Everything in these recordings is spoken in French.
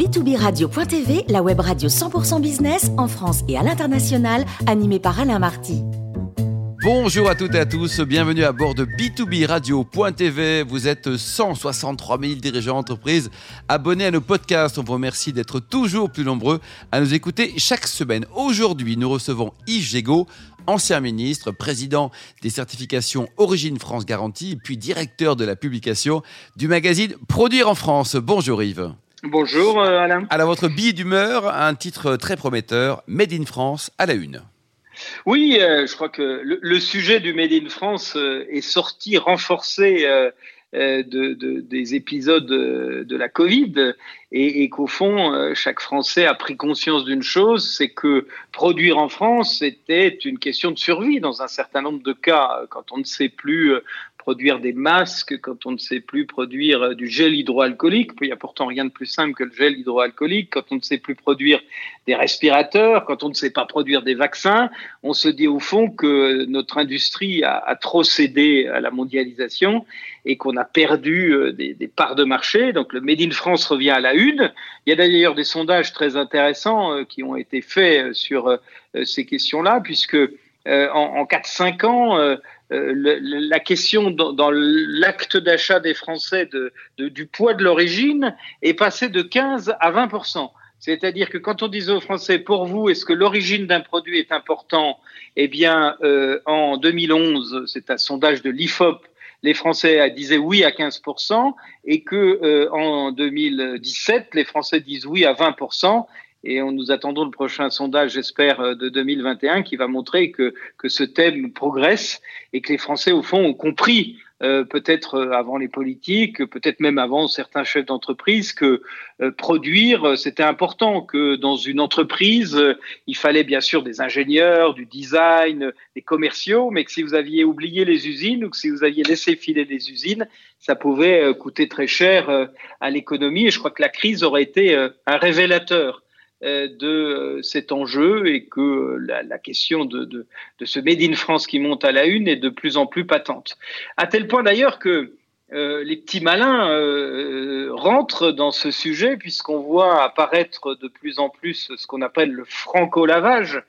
B2B Radio.tv, la web radio 100% business en France et à l'international, animée par Alain Marty. Bonjour à toutes et à tous, bienvenue à bord de B2B Radio.tv. Vous êtes 163 000 dirigeants d'entreprise abonnés à nos podcasts. On vous remercie d'être toujours plus nombreux à nous écouter chaque semaine. Aujourd'hui, nous recevons Yves Gégaud, ancien ministre, président des certifications Origine France Garantie, puis directeur de la publication du magazine Produire en France. Bonjour Yves. Bonjour euh, Alain. Alors votre billet d'humeur, un titre très prometteur, Made in France à la une. Oui, euh, je crois que le, sujet du Made in France euh, est sorti renforcé de, des épisodes de, la Covid et, qu'au fond, chaque Français a pris conscience d'une chose, c'est que produire en France était une question de survie dans un certain nombre de cas. Quand on ne sait plus produire des masques, quand on ne sait plus produire euh, du gel hydroalcoolique, il n'y a pourtant rien de plus simple que le gel hydroalcoolique, quand on ne sait plus produire des respirateurs, quand on ne sait pas produire des vaccins, on se dit au fond que notre industrie a, trop cédé à la mondialisation et qu'on a perdu euh, des, des, parts de marché. Donc le Made in France revient à la une. Il y a d'ailleurs des sondages très intéressants euh, qui ont été faits sur ces questions-là, puisque en, en 4-5 ans, euh, la question dans, l'acte d'achat des Français de, du poids de l'origine est passée de 15 à 20 c'est-à-dire que quand on disait aux Français, pour vous, est-ce que l'origine d'un produit est important? Eh bien, euh, en 2011, c'est un sondage de l'IFOP, les Français disaient oui à 15% et que euh, en 2017, les Français disent oui à 20% et on nous attendons le prochain sondage, j'espère, euh, de 2021 qui va montrer que, que ce thème progresse et que les Français, au fond, ont compris, euh, peut-être euh, avant les politiques, peut-être même avant certains chefs d'entreprise, que produire, c'était important, que dans une entreprise, il fallait bien sûr des ingénieurs, du design, des commerciaux, mais que si vous aviez oublié les usines ou que si vous aviez laissé filer les usines, ça pouvait coûter très cher à l'économie. Et je crois que la crise aurait été un révélateur euh, de euh, cet enjeu et que euh, la, question de, de, de, ce Made in France qui monte à la une est de plus en plus patente. À tel point d'ailleurs que les petits malins rentrent dans ce sujet puisqu'on voit apparaître de plus en plus ce qu'on appelle le franco-lavage.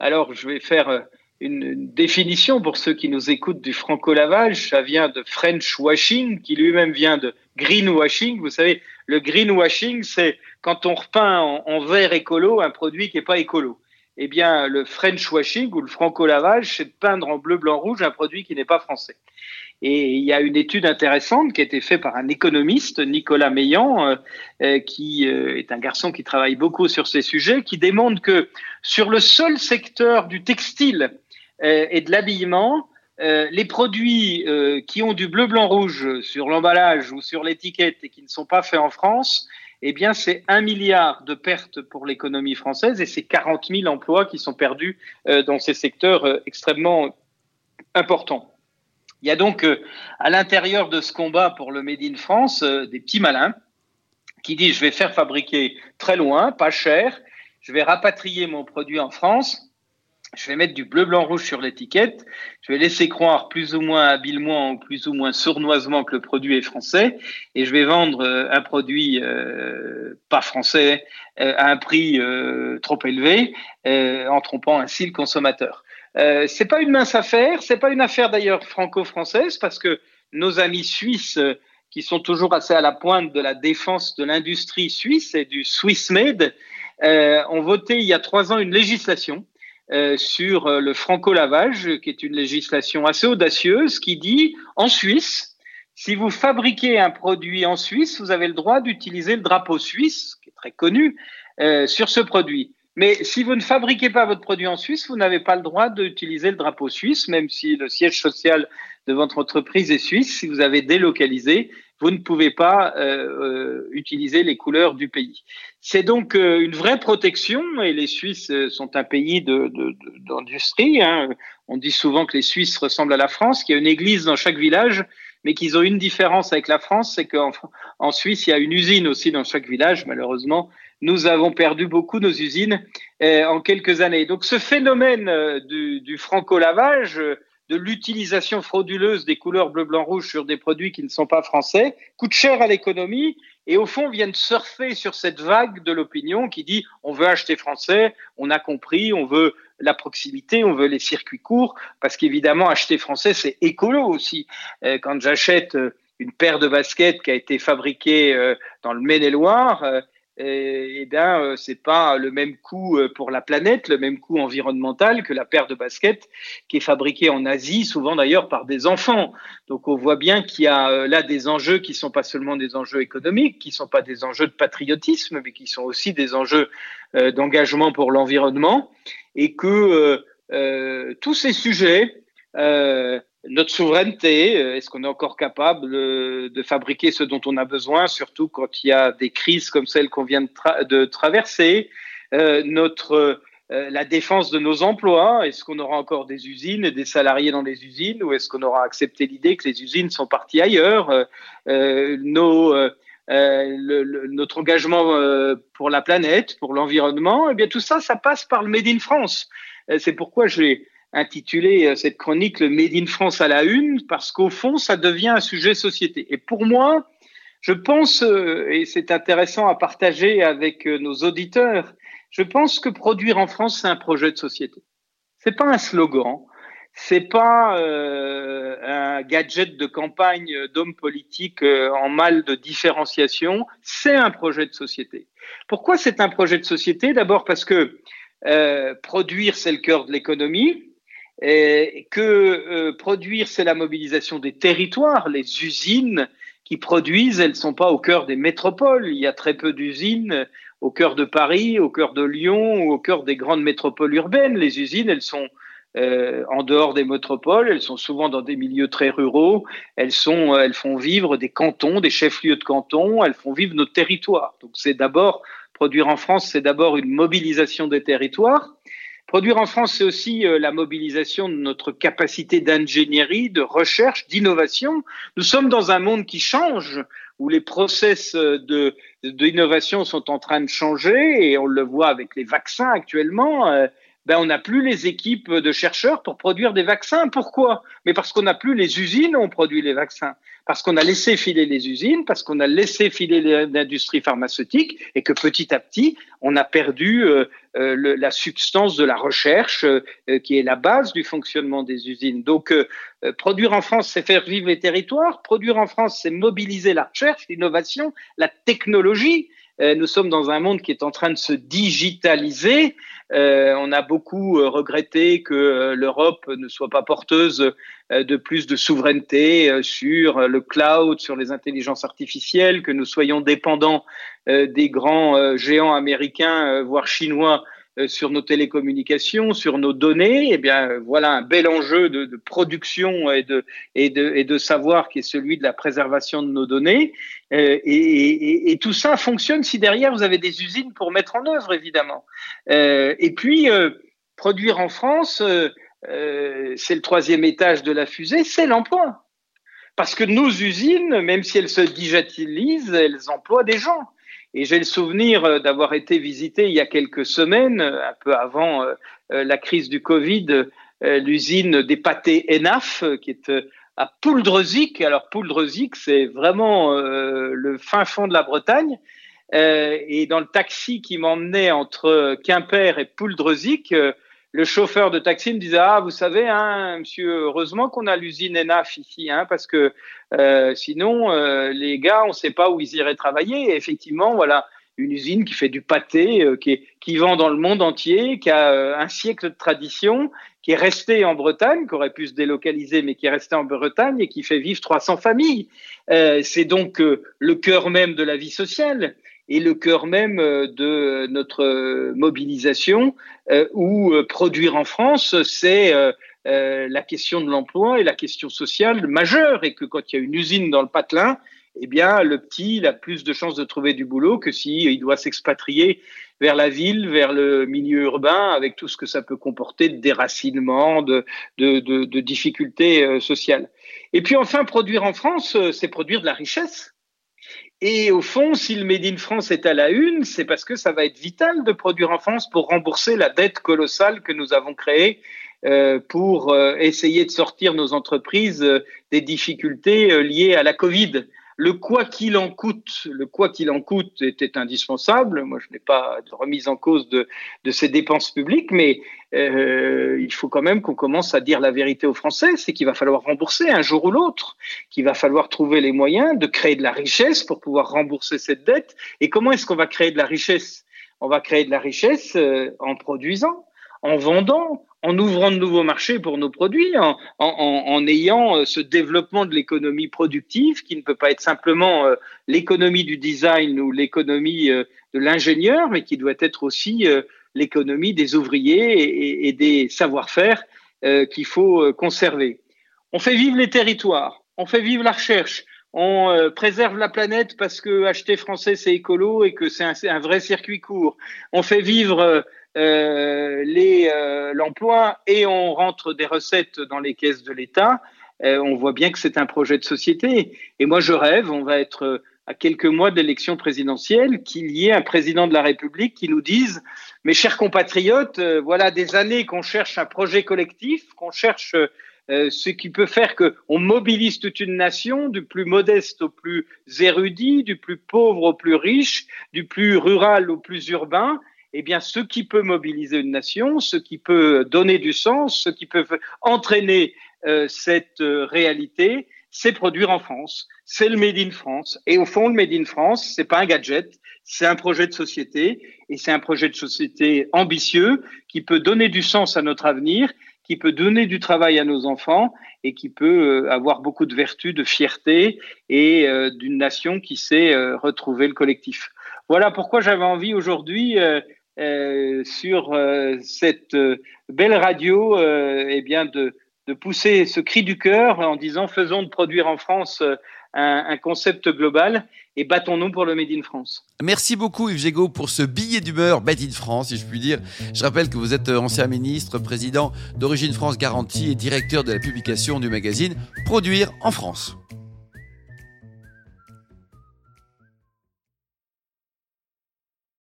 Alors je vais faire une, définition pour ceux qui nous écoutent du franco-lavage. Ça vient de French washing, qui lui-même vient de greenwashing. Vous savez, le greenwashing, c'est quand on repeint en, vert écolo un produit qui n'est pas écolo. Eh bien, le French washing ou le franco-lavage, c'est de peindre en bleu, blanc, rouge un produit qui n'est pas français. Et il y a une étude intéressante qui a été faite par un économiste, Nicolas Meillan, euh, euh, qui euh, est un garçon qui travaille beaucoup sur ces sujets, qui démontre que sur le seul secteur du textile et de l'habillement, les produits qui ont du bleu, blanc, rouge sur l'emballage ou sur l'étiquette et qui ne sont pas faits en France, eh bien, c'est un milliard de pertes pour l'économie française et c'est 40 000 emplois qui sont perdus dans ces secteurs extrêmement importants. Il y a donc euh, à l'intérieur de ce combat pour le Made in France euh, des petits malins qui disent je vais faire fabriquer très loin, pas cher, je vais rapatrier mon produit en France, je vais mettre du bleu, blanc, rouge sur l'étiquette, je vais laisser croire plus ou moins habilement ou plus ou moins sournoisement que le produit est français. Et je vais vendre euh, un produit pas français à un prix trop élevé en trompant ainsi le consommateur. Euh, c'est pas une mince affaire, c'est pas une affaire d'ailleurs franco-française parce que nos amis suisses euh, qui sont toujours assez à la pointe de la défense de l'industrie suisse et du Swiss Made euh, ont voté il y a trois ans une législation euh, sur euh, le franco-lavage, qui est une législation assez audacieuse, qui dit en Suisse, si vous fabriquez un produit en Suisse, vous avez le droit d'utiliser le drapeau suisse, qui est très connu, euh, sur ce produit. Mais si vous ne fabriquez pas votre produit en Suisse, vous n'avez pas le droit d'utiliser le drapeau suisse, même si le siège social de votre entreprise est suisse. Si vous avez délocalisé, vous ne pouvez pas euh, euh utiliser les couleurs du pays. C'est donc euh, une vraie protection, et les Suisses sont un pays d'industrie. Hein. On dit souvent que les Suisses ressemblent à la France, qu'il y a une église dans chaque village, mais qu'ils ont une différence avec la France, c'est qu'en en Suisse, il y a une usine aussi dans chaque village. Malheureusement, nous avons perdu beaucoup nos usines en quelques années. Donc ce phénomène du, du franco-lavage, de l'utilisation frauduleuse des couleurs bleu, blanc, rouge sur des produits qui ne sont pas français, coûte cher à l'économie et au fond viennent surfer sur cette vague de l'opinion qui dit on veut acheter français, on a compris, on veut la proximité, on veut les circuits courts, parce qu'évidemment acheter français c'est écolo aussi. Euh, quand j'achète euh, une paire de baskets qui a été fabriquée euh, dans le Maine-et-Loire, et, bien, euh, c'est pas le même coût euh, pour la planète, le même coût environnemental que la paire de baskets qui est fabriquée en Asie, souvent d'ailleurs par des enfants. Donc, on voit bien qu'il y a euh, là des enjeux qui sont pas seulement des enjeux économiques, qui sont pas des enjeux de patriotisme, mais qui sont aussi des enjeux d'engagement pour l'environnement, et que tous ces sujets notre souveraineté, euh, est-ce qu'on est encore capable de fabriquer ce dont on a besoin, surtout quand il y a des crises comme celle qu'on vient de, traverser, euh, notre euh, la défense de nos emplois, est-ce qu'on aura encore des usines et des salariés dans les usines ou est-ce qu'on aura accepté l'idée que les usines sont parties ailleurs notre engagement pour la planète, pour l'environnement, eh bien tout ça, ça passe par le Made in France. C'est pourquoi j'ai intitulé euh, cette chronique le Made in France à la une, parce qu'au fond, ça devient un sujet société. Et pour moi, je pense, euh, et c'est intéressant à partager avec euh, nos auditeurs, je pense que produire en France, c'est un projet de société. C'est pas un slogan, c'est pas un gadget de campagne d'hommes politiques en mal de différenciation, c'est un projet de société. Pourquoi c'est un projet de société? D'abord parce que produire, c'est le cœur de l'économie, et que euh, produire, c'est la mobilisation des territoires. Les usines qui produisent, elles ne sont pas au cœur des métropoles. Il y a très peu d'usines au cœur de Paris, au cœur de Lyon ou au cœur des grandes métropoles urbaines. Les usines, elles sont euh, en dehors des métropoles, elles sont souvent dans des milieux très ruraux, elles, sont, elles font vivre des cantons, des chefs-lieux de cantons, elles font vivre nos territoires. Donc c'est d'abord, produire en France, c'est d'abord une mobilisation des territoires. Produire en France, c'est aussi euh, la mobilisation de notre capacité d'ingénierie, de recherche, d'innovation. Nous sommes dans un monde qui change, où les process euh, de d'innovation sont en train de changer, et on le voit avec les vaccins actuellement. Euh, ben on n'a plus les équipes de chercheurs pour produire des vaccins. Pourquoi? Mais parce qu'on n'a plus les usines où on produit les vaccins. Parce qu'on a laissé filer les usines, parce qu'on a laissé filer l'industrie pharmaceutique et que petit à petit, on a perdu euh, euh, la substance de la recherche euh, qui est la base du fonctionnement des usines. Donc, produire en France, c'est faire vivre les territoires. Produire en France, c'est mobiliser la recherche, l'innovation, la technologie. Nous sommes dans un monde qui est en train de se digitaliser euh, on a beaucoup euh, regretté que euh, l'Europe ne soit pas porteuse de plus de souveraineté sur le cloud, sur les intelligences artificielles, que nous soyons dépendants des grands géants américains, voire chinois, euh, sur nos télécommunications, sur nos données, eh bien voilà un bel enjeu de, production et de savoir qui est celui de la préservation de nos données. Euh, et, tout ça fonctionne si derrière vous avez des usines pour mettre en œuvre, évidemment. Euh, et puis euh, produire en France, c'est le troisième étage de la fusée, c'est l'emploi. Parce que nos usines, même si elles se digitalisent, elles emploient des gens. Et j'ai le souvenir d'avoir été visité il y a quelques semaines, un peu avant la crise du Covid, l'usine des pâtés Enaf, qui est à Pouldreuzic. Alors Pouldreuzic, c'est vraiment le fin fond de la Bretagne. et dans le taxi qui m'emmenait entre Quimper et Pouldreuzic, le chauffeur de taxi me disait ah vous savez hein, monsieur heureusement qu'on a l'usine Enaf ici hein, parce que euh, sinon euh, les gars on sait pas où ils iraient travailler et effectivement voilà une usine qui fait du pâté euh, qui, qui vend dans le monde entier qui a un siècle de tradition qui est resté en Bretagne qui aurait pu se délocaliser mais qui est resté en Bretagne et qui fait vivre 300 familles. C'est donc le cœur même de la vie sociale et le cœur même euh, de notre mobilisation, euh, où euh, produire en France, c'est la question de l'emploi et la question sociale majeure, et que quand il y a une usine dans le patelin, eh bien, le petit il a plus de chances de trouver du boulot que s'il il doit s'expatrier vers la ville, vers le milieu urbain, avec tout ce que ça peut comporter de déracinement, de, de, de, de difficultés sociales. Et puis enfin, produire en France, c'est produire de la richesse. Et au fond, si le Made in France est à la une, c'est parce que ça va être vital de produire en France pour rembourser la dette colossale que nous avons créée euh, pour euh, essayer de sortir nos entreprises euh, des difficultés liées à la Covid. Le quoi qu'il en coûte, le quoi qu'il en coûte était indispensable. Moi, je n'ai pas de remise en cause de, ces dépenses publiques, mais euh, il faut quand même qu'on commence à dire la vérité aux Français, c'est qu'il va falloir rembourser un jour ou l'autre, qu'il va falloir trouver les moyens de créer de la richesse pour pouvoir rembourser cette dette. Et comment est-ce qu'on va créer de la richesse? On va créer de la richesse euh, en produisant, en vendant, en ouvrant de nouveaux marchés pour nos produits, en, ayant euh, ce développement de l'économie productive qui ne peut pas être simplement euh, l'économie du design ou l'économie euh, de l'ingénieur, mais qui doit être aussi l'économie des ouvriers et, des savoir-faire qu'il faut conserver. On fait vivre les territoires, on fait vivre la recherche, on préserve la planète parce que acheter français c'est écolo et que c'est un, vrai circuit court. On fait vivre euh, euh, l'emploi et on rentre des recettes dans les caisses de l'État, euh, on voit bien que c'est un projet de société. Et moi, je rêve, on va être à quelques mois de l'élection présidentielle, qu'il y ait un président de la République qui nous dise, mes chers compatriotes, voilà des années qu'on cherche un projet collectif, qu'on cherche ce qui peut faire qu'on mobilise toute une nation, du plus modeste au plus érudit, du plus pauvre au plus riche, du plus rural au plus urbain, eh bien, ce qui peut mobiliser une nation, ce qui peut donner du sens, ce qui peut entraîner euh, cette euh, réalité, c'est produire en France. C'est le Made in France. Et au fond, le Made in France, c'est pas un gadget, c'est un projet de société et c'est un projet de société ambitieux qui peut donner du sens à notre avenir, qui peut donner du travail à nos enfants et qui peut euh, avoir beaucoup de vertus, de fierté et d'une nation qui sait retrouver le collectif. Voilà pourquoi j'avais envie aujourd'hui euh, sur euh, cette euh, belle radio, eh bien de, de, pousser ce cri du cœur en disant faisons de produire en France un, un, concept global et battons-nous pour le Made in France. Merci beaucoup Yves Gégaud pour ce billet d'humeur Made in France, si je puis dire. Je rappelle que vous êtes ancien ministre, président d'Origine France Garantie et directeur de la publication du magazine Produire en France.